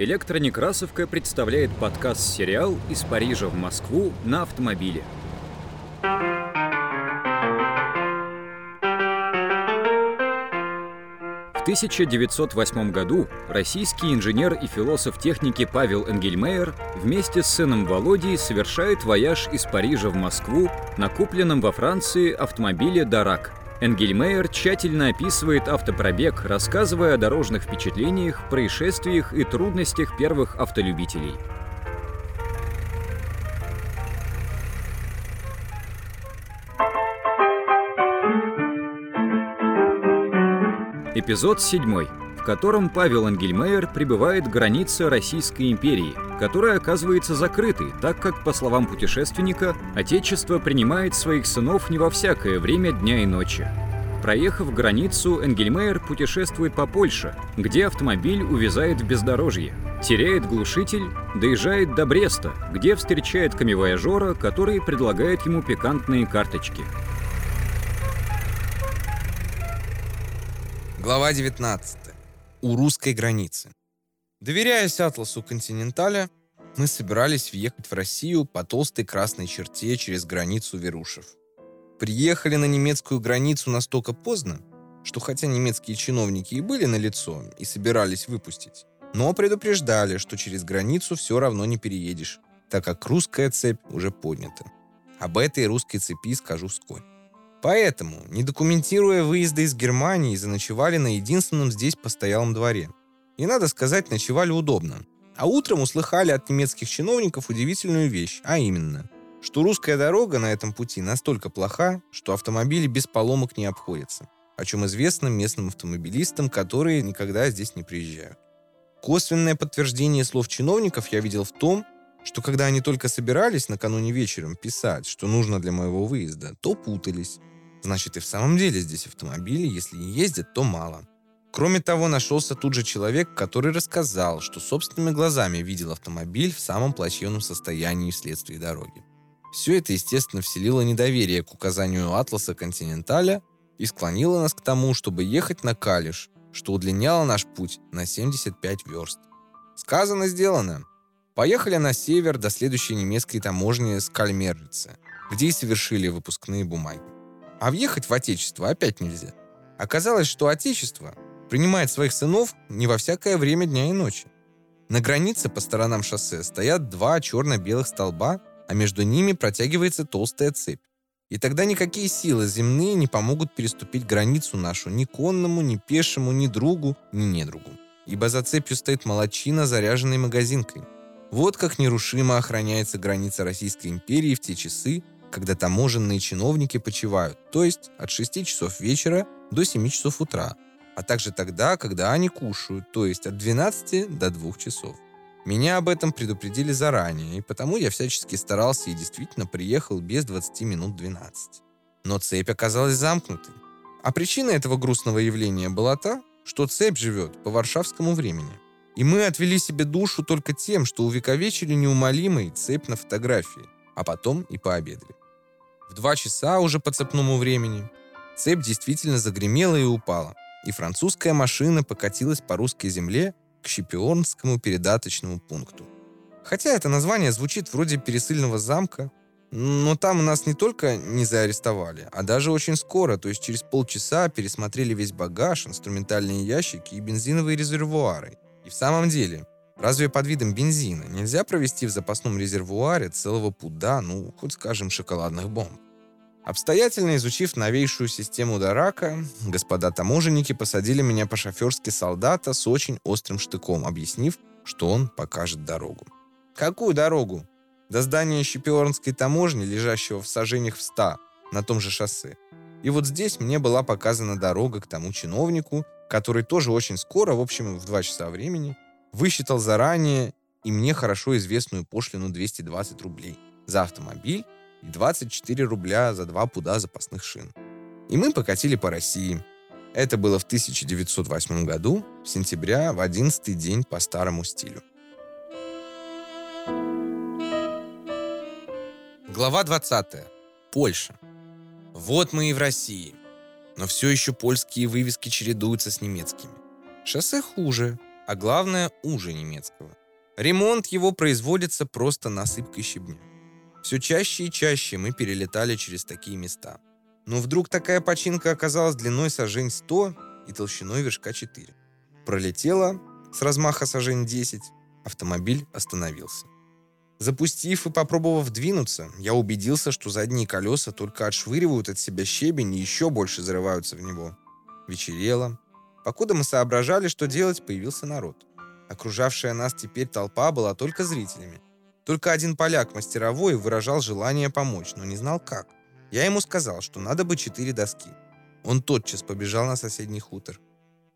Электронекрасовка представляет подкаст-сериал «Из Парижа в Москву на автомобиле». В 1908 году российский инженер и философ техники Павел Энгельмейер вместе с сыном Володей совершает вояж из Парижа в Москву на купленном во Франции автомобиле «Дарак», Энгельмейер тщательно описывает автопробег, рассказывая о дорожных впечатлениях, происшествиях и трудностях первых автолюбителей. Эпизод 7, в котором Павел Ангельмейер прибывает к границе Российской империи, которая оказывается закрытой, так как, по словам путешественника, Отечество принимает своих сынов не во всякое время дня и ночи. Проехав границу, Энгельмейер путешествует по Польше, где автомобиль увязает в бездорожье, теряет глушитель, доезжает до Бреста, где встречает камевояжора, который предлагает ему пикантные карточки. Глава 19. У русской границы. Доверяясь атласу Континенталя, мы собирались въехать в Россию по толстой красной черте через границу Верушев. Приехали на немецкую границу настолько поздно, что хотя немецкие чиновники и были на лицо и собирались выпустить, но предупреждали, что через границу все равно не переедешь, так как русская цепь уже поднята. Об этой русской цепи скажу вскоре. Поэтому, не документируя выезды из Германии, заночевали на единственном здесь постоялом дворе. И, надо сказать, ночевали удобно. А утром услыхали от немецких чиновников удивительную вещь, а именно, что русская дорога на этом пути настолько плоха, что автомобили без поломок не обходятся, о чем известно местным автомобилистам, которые никогда здесь не приезжают. Косвенное подтверждение слов чиновников я видел в том, что когда они только собирались накануне вечером писать, что нужно для моего выезда, то путались Значит, и в самом деле здесь автомобили, если не ездят, то мало. Кроме того, нашелся тут же человек, который рассказал, что собственными глазами видел автомобиль в самом плачевном состоянии вследствие дороги. Все это, естественно, вселило недоверие к указанию Атласа Континенталя и склонило нас к тому, чтобы ехать на Калиш, что удлиняло наш путь на 75 верст. Сказано, сделано. Поехали на север до следующей немецкой таможни Скальмеррице, где и совершили выпускные бумаги. А въехать в Отечество опять нельзя. Оказалось, что Отечество принимает своих сынов не во всякое время дня и ночи. На границе по сторонам шоссе стоят два черно-белых столба, а между ними протягивается толстая цепь. И тогда никакие силы земные не помогут переступить границу нашу ни конному, ни пешему, ни другу, ни недругу. Ибо за цепью стоит молочина, заряженной магазинкой. Вот как нерушимо охраняется граница Российской империи в те часы, когда таможенные чиновники почивают, то есть от 6 часов вечера до 7 часов утра, а также тогда, когда они кушают, то есть от 12 до 2 часов. Меня об этом предупредили заранее, и потому я всячески старался и действительно приехал без 20 минут 12. Но цепь оказалась замкнутой. А причина этого грустного явления была та, что цепь живет по варшавскому времени. И мы отвели себе душу только тем, что увековечили неумолимый цепь на фотографии, а потом и пообедали. Два часа уже по цепному времени цепь действительно загремела и упала, и французская машина покатилась по русской земле к Щепионскому передаточному пункту. Хотя это название звучит вроде пересыльного замка, но там нас не только не заарестовали, а даже очень скоро, то есть через полчаса пересмотрели весь багаж, инструментальные ящики и бензиновые резервуары. И в самом деле, разве под видом бензина нельзя провести в запасном резервуаре целого пуда, ну, хоть скажем, шоколадных бомб? Обстоятельно изучив новейшую систему Дарака, господа таможенники посадили меня по-шоферски солдата с очень острым штыком, объяснив, что он покажет дорогу. Какую дорогу? До здания Щепиорнской таможни, лежащего в сажениях в ста, на том же шоссе. И вот здесь мне была показана дорога к тому чиновнику, который тоже очень скоро, в общем, в два часа времени, высчитал заранее и мне хорошо известную пошлину 220 рублей за автомобиль и 24 рубля за два пуда запасных шин. И мы покатили по России. Это было в 1908 году, в сентября, в 11 день по старому стилю. Глава 20. Польша. Вот мы и в России. Но все еще польские вывески чередуются с немецкими. Шоссе хуже, а главное, уже немецкого. Ремонт его производится просто насыпкой щебня. Все чаще и чаще мы перелетали через такие места. Но вдруг такая починка оказалась длиной сажень 100 и толщиной вершка 4. Пролетела с размаха сажень 10, автомобиль остановился. Запустив и попробовав двинуться, я убедился, что задние колеса только отшвыривают от себя щебень и еще больше зарываются в него. Вечерело. Покуда мы соображали, что делать, появился народ. Окружавшая нас теперь толпа была только зрителями. Только один поляк мастеровой выражал желание помочь, но не знал как. Я ему сказал, что надо бы четыре доски. Он тотчас побежал на соседний хутор.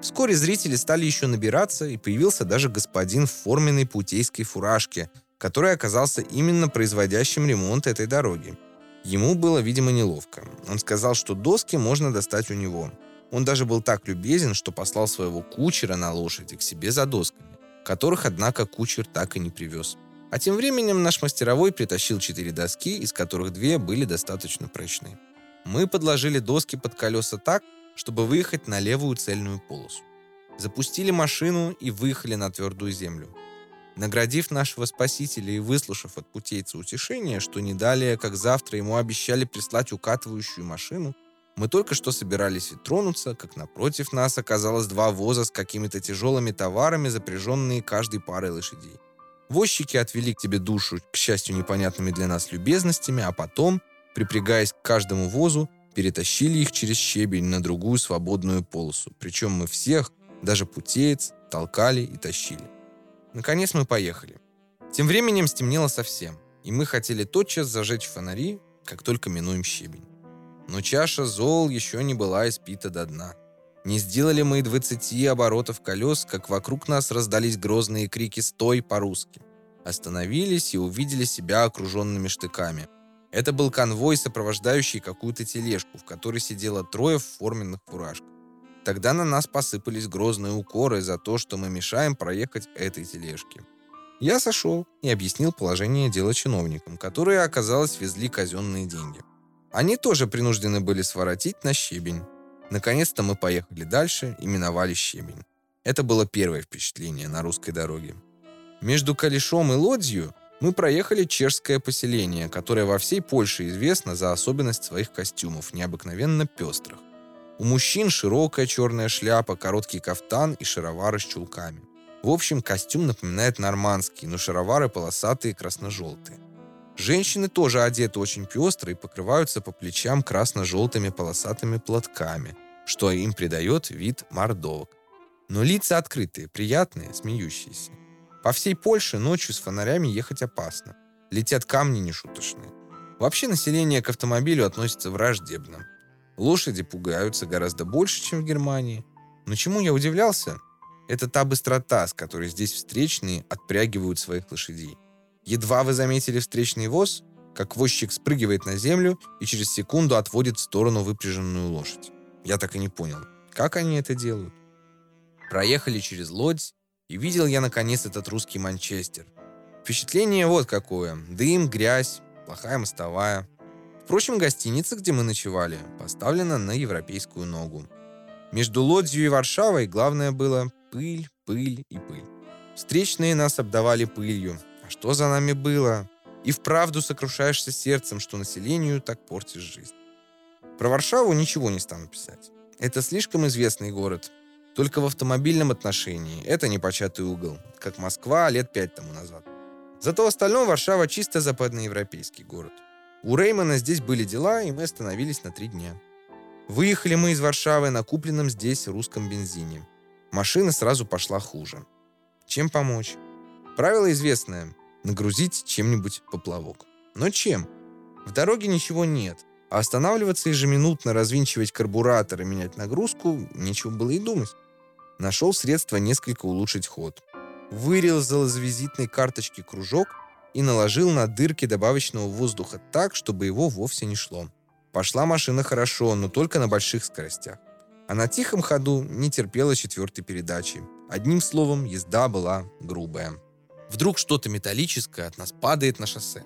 Вскоре зрители стали еще набираться, и появился даже господин в форменной путейской фуражке – который оказался именно производящим ремонт этой дороги. Ему было, видимо, неловко. Он сказал, что доски можно достать у него. Он даже был так любезен, что послал своего кучера на лошади к себе за досками, которых, однако, кучер так и не привез. А тем временем наш мастеровой притащил четыре доски, из которых две были достаточно прочные. Мы подложили доски под колеса так, чтобы выехать на левую цельную полосу. Запустили машину и выехали на твердую землю. Наградив нашего спасителя и выслушав от путейца утешения, что не далее, как завтра ему обещали прислать укатывающую машину, мы только что собирались и тронуться, как напротив нас оказалось два воза с какими-то тяжелыми товарами, запряженные каждой парой лошадей. Возчики отвели к тебе душу, к счастью, непонятными для нас любезностями, а потом, припрягаясь к каждому возу, перетащили их через щебень на другую свободную полосу. Причем мы всех, даже путеец, толкали и тащили. Наконец мы поехали. Тем временем стемнело совсем, и мы хотели тотчас зажечь фонари, как только минуем щебень. Но чаша зол еще не была испита до дна. Не сделали мы и двадцати оборотов колес, как вокруг нас раздались грозные крики «Стой!» по-русски. Остановились и увидели себя окруженными штыками. Это был конвой, сопровождающий какую-то тележку, в которой сидело трое в форменных фуражках. Тогда на нас посыпались грозные укоры за то, что мы мешаем проехать этой тележке. Я сошел и объяснил положение дела чиновникам, которые, оказалось, везли казенные деньги. Они тоже принуждены были своротить на щебень. Наконец-то мы поехали дальше и миновали щебень. Это было первое впечатление на русской дороге. Между Калишом и Лодзью мы проехали чешское поселение, которое во всей Польше известно за особенность своих костюмов, необыкновенно пестрых. У мужчин широкая черная шляпа, короткий кафтан и шаровары с чулками. В общем, костюм напоминает нормандский, но шаровары полосатые красно-желтые. Женщины тоже одеты очень пестро и покрываются по плечам красно-желтыми полосатыми платками, что им придает вид мордовок. Но лица открытые, приятные, смеющиеся. По всей Польше ночью с фонарями ехать опасно. Летят камни нешуточные. Вообще население к автомобилю относится враждебно. Лошади пугаются гораздо больше, чем в Германии. Но чему я удивлялся? Это та быстрота, с которой здесь встречные отпрягивают своих лошадей. Едва вы заметили встречный воз, как возчик спрыгивает на землю и через секунду отводит в сторону выпряженную лошадь. Я так и не понял, как они это делают. Проехали через Лодзь, и видел я наконец этот русский Манчестер. Впечатление вот какое. Дым, грязь, плохая мостовая. Впрочем, гостиница, где мы ночевали, поставлена на европейскую ногу. Между Лодзью и Варшавой главное было пыль, пыль и пыль. Встречные нас обдавали пылью. А что за нами было? И вправду сокрушаешься сердцем, что населению так портишь жизнь. Про Варшаву ничего не стану писать. Это слишком известный город. Только в автомобильном отношении. Это непочатый угол, как Москва лет пять тому назад. Зато в остальном Варшава чисто западноевропейский город. У Реймона здесь были дела, и мы остановились на три дня. Выехали мы из Варшавы на купленном здесь русском бензине. Машина сразу пошла хуже. Чем помочь? Правило известное – нагрузить чем-нибудь поплавок. Но чем? В дороге ничего нет, а останавливаться ежеминутно, развинчивать карбуратор и менять нагрузку – нечего было и думать. Нашел средство несколько улучшить ход. Вырезал из визитной карточки кружок – и наложил на дырки добавочного воздуха так, чтобы его вовсе не шло. Пошла машина хорошо, но только на больших скоростях. А на тихом ходу не терпела четвертой передачи. Одним словом, езда была грубая. Вдруг что-то металлическое от нас падает на шоссе.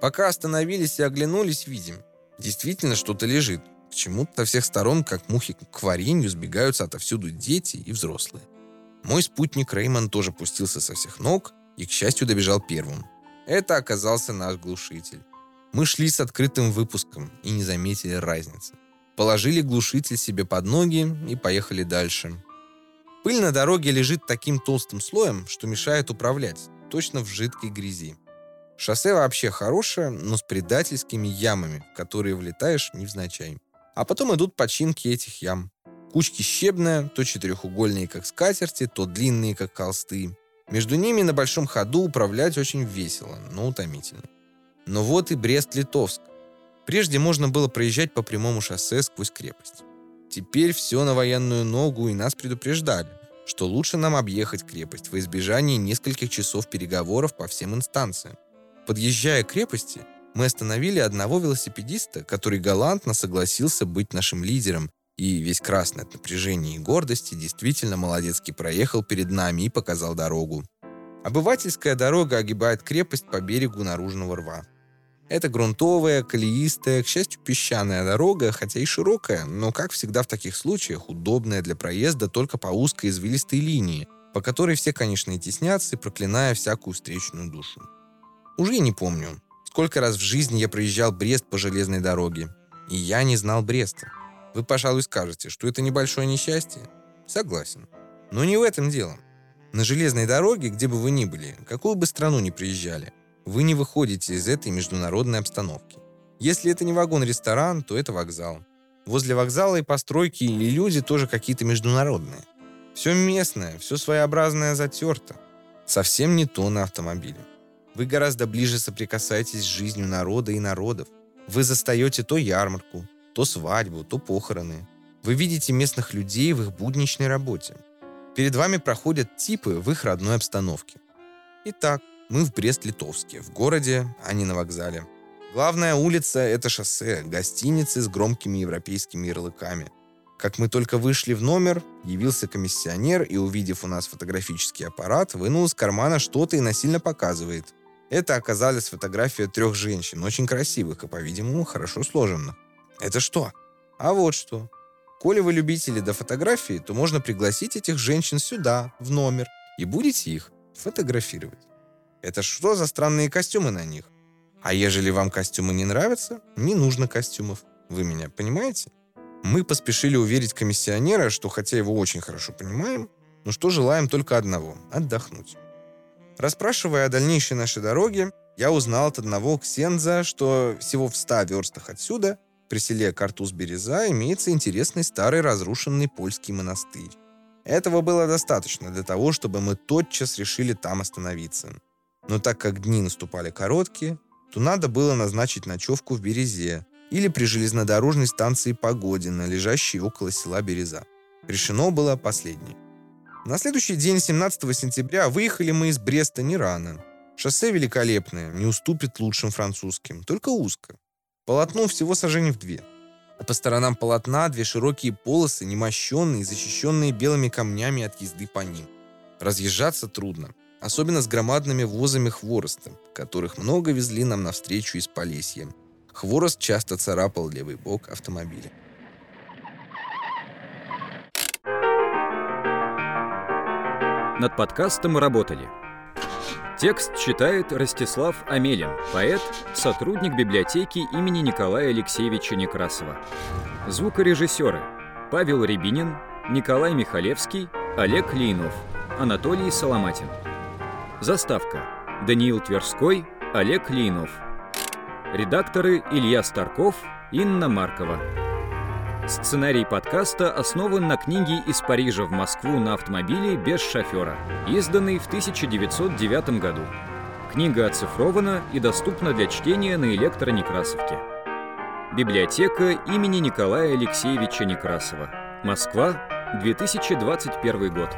Пока остановились и оглянулись, видим. Действительно что-то лежит. К чему-то со всех сторон, как мухи к варенью, сбегаются отовсюду дети и взрослые. Мой спутник Реймон тоже пустился со всех ног и, к счастью, добежал первым. Это оказался наш глушитель. Мы шли с открытым выпуском и не заметили разницы. Положили глушитель себе под ноги и поехали дальше. Пыль на дороге лежит таким толстым слоем, что мешает управлять, точно в жидкой грязи. Шоссе вообще хорошее, но с предательскими ямами, в которые влетаешь невзначай. А потом идут починки этих ям. Кучки щебная, то четырехугольные, как скатерти, то длинные, как холсты. Между ними на большом ходу управлять очень весело, но утомительно. Но вот и Брест-Литовск. Прежде можно было проезжать по прямому шоссе сквозь крепость. Теперь все на военную ногу, и нас предупреждали, что лучше нам объехать крепость во избежание нескольких часов переговоров по всем инстанциям. Подъезжая к крепости, мы остановили одного велосипедиста, который галантно согласился быть нашим лидером и весь красный от напряжения и гордости действительно молодецки проехал перед нами и показал дорогу. Обывательская дорога огибает крепость по берегу наружного рва. Это грунтовая, колеистая, к счастью, песчаная дорога, хотя и широкая, но, как всегда в таких случаях, удобная для проезда только по узкой извилистой линии, по которой все, конечно, и теснятся, проклиная всякую встречную душу. Уже не помню, сколько раз в жизни я проезжал Брест по железной дороге, и я не знал Бреста. Вы, пожалуй, скажете, что это небольшое несчастье. Согласен. Но не в этом дело. На железной дороге, где бы вы ни были, какую бы страну ни приезжали – вы не выходите из этой международной обстановки. Если это не вагон-ресторан, то это вокзал. Возле вокзала и постройки, и люди тоже какие-то международные. Все местное, все своеобразное затерто. Совсем не то на автомобиле. Вы гораздо ближе соприкасаетесь с жизнью народа и народов. Вы застаете то ярмарку, то свадьбу, то похороны. Вы видите местных людей в их будничной работе. Перед вами проходят типы в их родной обстановке. Итак, мы в Брест-Литовске, в городе, а не на вокзале. Главная улица — это шоссе, гостиницы с громкими европейскими ярлыками. Как мы только вышли в номер, явился комиссионер и, увидев у нас фотографический аппарат, вынул из кармана что-то и насильно показывает. Это оказалась фотография трех женщин, очень красивых и, по-видимому, хорошо сложенных. Это что? А вот что. Коли вы любители до фотографии, то можно пригласить этих женщин сюда, в номер, и будете их фотографировать. Это что за странные костюмы на них? А ежели вам костюмы не нравятся, не нужно костюмов. Вы меня понимаете? Мы поспешили уверить комиссионера, что хотя его очень хорошо понимаем, но что желаем только одного – отдохнуть. Расспрашивая о дальнейшей нашей дороге, я узнал от одного ксенза, что всего в ста верстах отсюда, при селе Картуз-Береза, имеется интересный старый разрушенный польский монастырь. Этого было достаточно для того, чтобы мы тотчас решили там остановиться. Но так как дни наступали короткие, то надо было назначить ночевку в Березе или при железнодорожной станции Погодина, лежащей около села Береза. Решено было последнее. На следующий день, 17 сентября, выехали мы из Бреста не рано. Шоссе великолепное, не уступит лучшим французским, только узко. Полотно всего сожжений в две. А по сторонам полотна две широкие полосы, немощенные, защищенные белыми камнями от езды по ним. Разъезжаться трудно особенно с громадными возами хвороста, которых много везли нам навстречу из Полесья. Хворост часто царапал левый бок автомобиля. Над подкастом работали Текст читает Ростислав Амелин, поэт, сотрудник библиотеки имени Николая Алексеевича Некрасова. Звукорежиссеры Павел Рябинин, Николай Михалевский, Олег Лейнов, Анатолий Соломатин. Заставка. Даниил Тверской, Олег Линов. Редакторы Илья Старков, Инна Маркова. Сценарий подкаста основан на книге «Из Парижа в Москву на автомобиле без шофера», изданной в 1909 году. Книга оцифрована и доступна для чтения на электронекрасовке. Библиотека имени Николая Алексеевича Некрасова. Москва, 2021 год.